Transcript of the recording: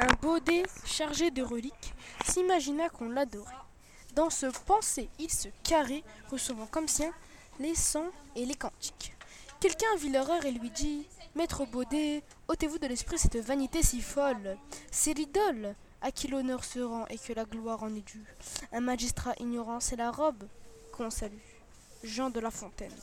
Un baudet chargé de reliques s'imagina qu'on l'adorait. Dans ce pensée, il se carrait, recevant comme sien les sons et les cantiques. Quelqu'un vit l'horreur et lui dit Maître Baudet, ôtez-vous de l'esprit cette vanité si folle. C'est l'idole à qui l'honneur se rend et que la gloire en est due. Un magistrat ignorant, c'est la robe qu'on salue. Jean de La Fontaine.